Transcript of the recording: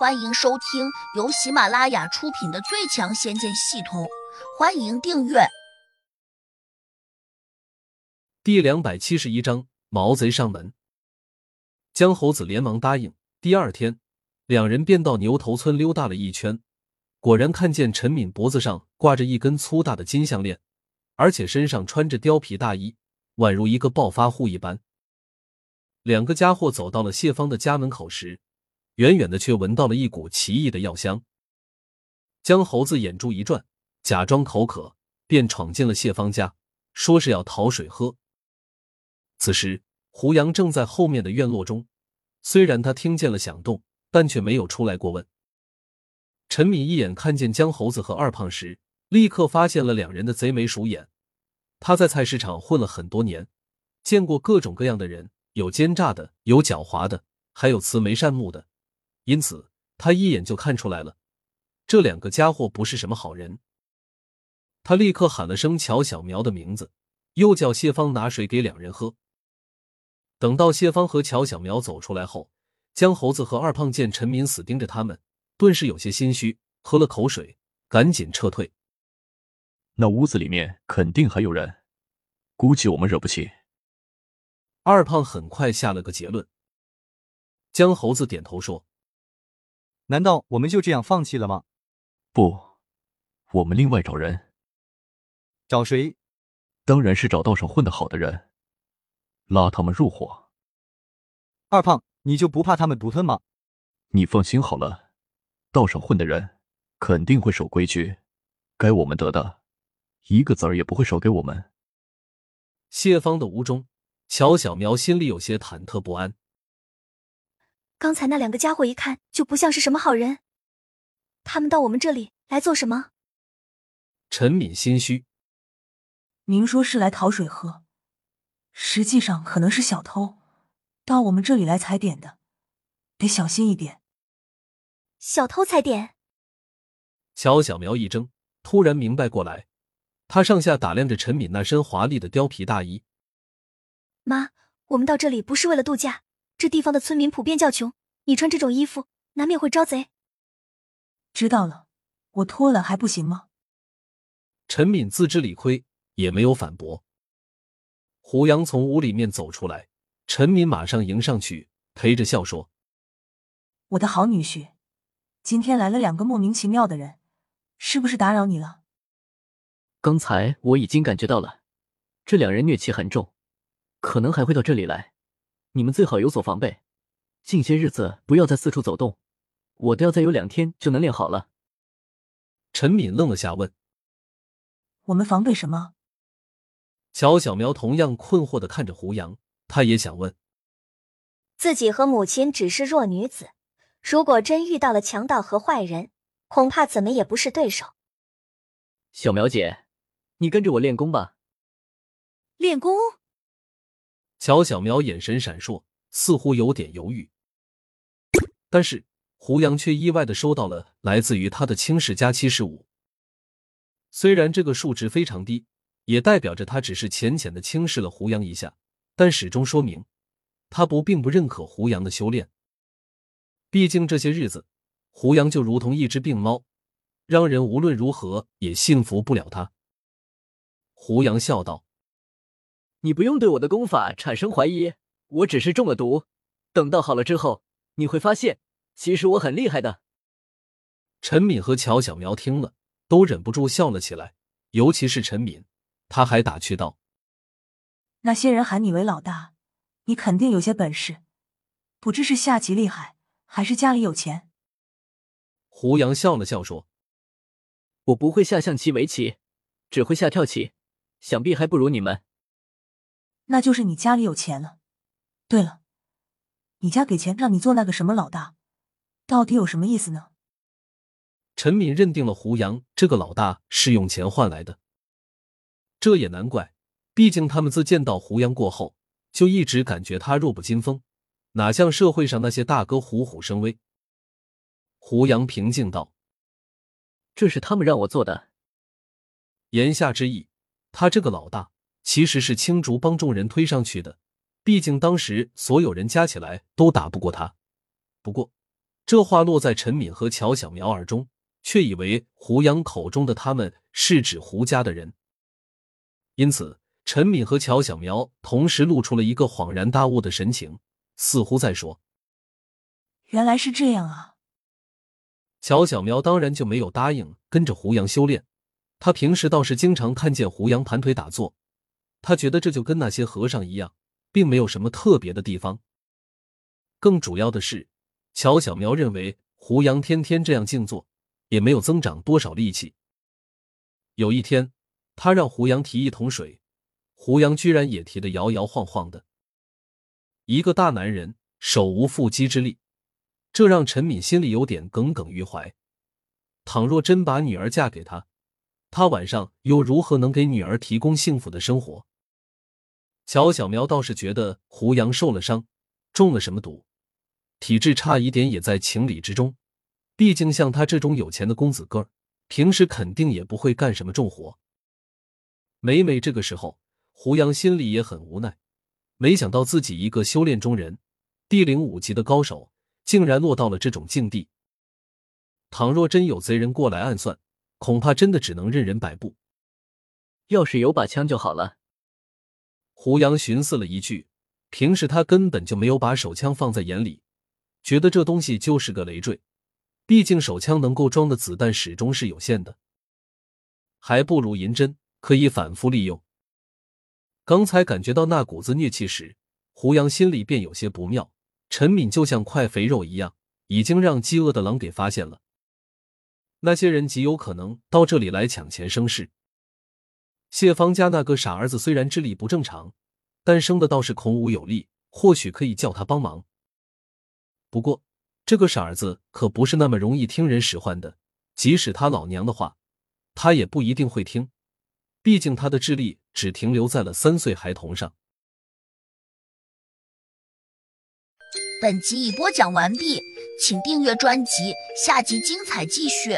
欢迎收听由喜马拉雅出品的《最强仙剑系统》，欢迎订阅。第两百七十一章，毛贼上门。江猴子连忙答应。第二天，两人便到牛头村溜达了一圈，果然看见陈敏脖子上挂着一根粗大的金项链，而且身上穿着貂皮大衣，宛如一个暴发户一般。两个家伙走到了谢芳的家门口时。远远的却闻到了一股奇异的药香。江猴子眼珠一转，假装口渴，便闯进了谢芳家，说是要讨水喝。此时胡杨正在后面的院落中，虽然他听见了响动，但却没有出来过问。陈敏一眼看见江猴子和二胖时，立刻发现了两人的贼眉鼠眼。他在菜市场混了很多年，见过各种各样的人，有奸诈的，有狡猾的，还有慈眉善目的。因此，他一眼就看出来了，这两个家伙不是什么好人。他立刻喊了声乔小苗的名字，又叫谢芳拿水给两人喝。等到谢芳和乔小苗走出来后，江猴子和二胖见陈敏死盯着他们，顿时有些心虚，喝了口水，赶紧撤退。那屋子里面肯定还有人，估计我们惹不起。二胖很快下了个结论。江猴子点头说。难道我们就这样放弃了吗？不，我们另外找人。找谁？当然是找道上混得好的人，拉他们入伙。二胖，你就不怕他们独吞吗？你放心好了，道上混的人肯定会守规矩，该我们得的，一个子儿也不会少给我们。谢芳的屋中，乔小苗心里有些忐忑不安。刚才那两个家伙一看就不像是什么好人，他们到我们这里来做什么？陈敏心虚。明说是来讨水喝，实际上可能是小偷，到我们这里来踩点的，得小心一点。小偷踩点？乔小苗一怔，突然明白过来，他上下打量着陈敏那身华丽的貂皮大衣。妈，我们到这里不是为了度假。这地方的村民普遍较穷，你穿这种衣服难免会招贼。知道了，我脱了还不行吗？陈敏自知理亏，也没有反驳。胡杨从屋里面走出来，陈敏马上迎上去，陪着笑说：“我的好女婿，今天来了两个莫名其妙的人，是不是打扰你了？”刚才我已经感觉到了，这两人疟气很重，可能还会到这里来。你们最好有所防备，近些日子不要再四处走动。我都要再有两天就能练好了。陈敏愣了下，问：“我们防备什么？”乔小苗同样困惑的看着胡杨，他也想问：自己和母亲只是弱女子，如果真遇到了强盗和坏人，恐怕怎么也不是对手。小苗姐，你跟着我练功吧。练功。乔小苗眼神闪烁，似乎有点犹豫，但是胡杨却意外的收到了来自于他的轻视加七十五。虽然这个数值非常低，也代表着他只是浅浅的轻视了胡杨一下，但始终说明他不并不认可胡杨的修炼。毕竟这些日子，胡杨就如同一只病猫，让人无论如何也幸福不了他。胡杨笑道。你不用对我的功法产生怀疑，我只是中了毒。等到好了之后，你会发现，其实我很厉害的。陈敏和乔小苗听了，都忍不住笑了起来，尤其是陈敏，他还打趣道：“那些人喊你为老大，你肯定有些本事，不知是下棋厉害，还是家里有钱。”胡杨笑了笑说：“我不会下象棋、围棋，只会下跳棋，想必还不如你们。”那就是你家里有钱了。对了，你家给钱让你做那个什么老大，到底有什么意思呢？陈敏认定了胡杨这个老大是用钱换来的，这也难怪，毕竟他们自见到胡杨过后，就一直感觉他弱不禁风，哪像社会上那些大哥虎虎生威。胡杨平静道：“这是他们让我做的。”言下之意，他这个老大。其实是青竹帮众人推上去的，毕竟当时所有人加起来都打不过他。不过，这话落在陈敏和乔小苗耳中，却以为胡杨口中的他们是指胡家的人，因此陈敏和乔小苗同时露出了一个恍然大悟的神情，似乎在说：“原来是这样啊。”乔小苗当然就没有答应跟着胡杨修炼。他平时倒是经常看见胡杨盘腿打坐，他觉得这就跟那些和尚一样，并没有什么特别的地方。更主要的是，乔小苗认为胡杨天天这样静坐，也没有增长多少力气。有一天，他让胡杨提一桶水，胡杨居然也提得摇摇晃晃的。一个大男人手无缚鸡之力，这让陈敏心里有点耿耿于怀。倘若真把女儿嫁给他，他晚上又如何能给女儿提供幸福的生活？小小苗倒是觉得胡杨受了伤，中了什么毒，体质差一点也在情理之中。毕竟像他这种有钱的公子哥儿，平时肯定也不会干什么重活。每每这个时候，胡杨心里也很无奈，没想到自己一个修炼中人，地灵五级的高手，竟然落到了这种境地。倘若真有贼人过来暗算，恐怕真的只能任人摆布。要是有把枪就好了。胡杨寻思了一句，平时他根本就没有把手枪放在眼里，觉得这东西就是个累赘。毕竟手枪能够装的子弹始终是有限的，还不如银针可以反复利用。刚才感觉到那股子疟气时，胡杨心里便有些不妙。陈敏就像块肥肉一样，已经让饥饿的狼给发现了。那些人极有可能到这里来抢钱生事。谢芳家那个傻儿子虽然智力不正常，但生的倒是孔武有力，或许可以叫他帮忙。不过这个傻儿子可不是那么容易听人使唤的，即使他老娘的话，他也不一定会听。毕竟他的智力只停留在了三岁孩童上。本集已播讲完毕，请订阅专辑，下集精彩继续。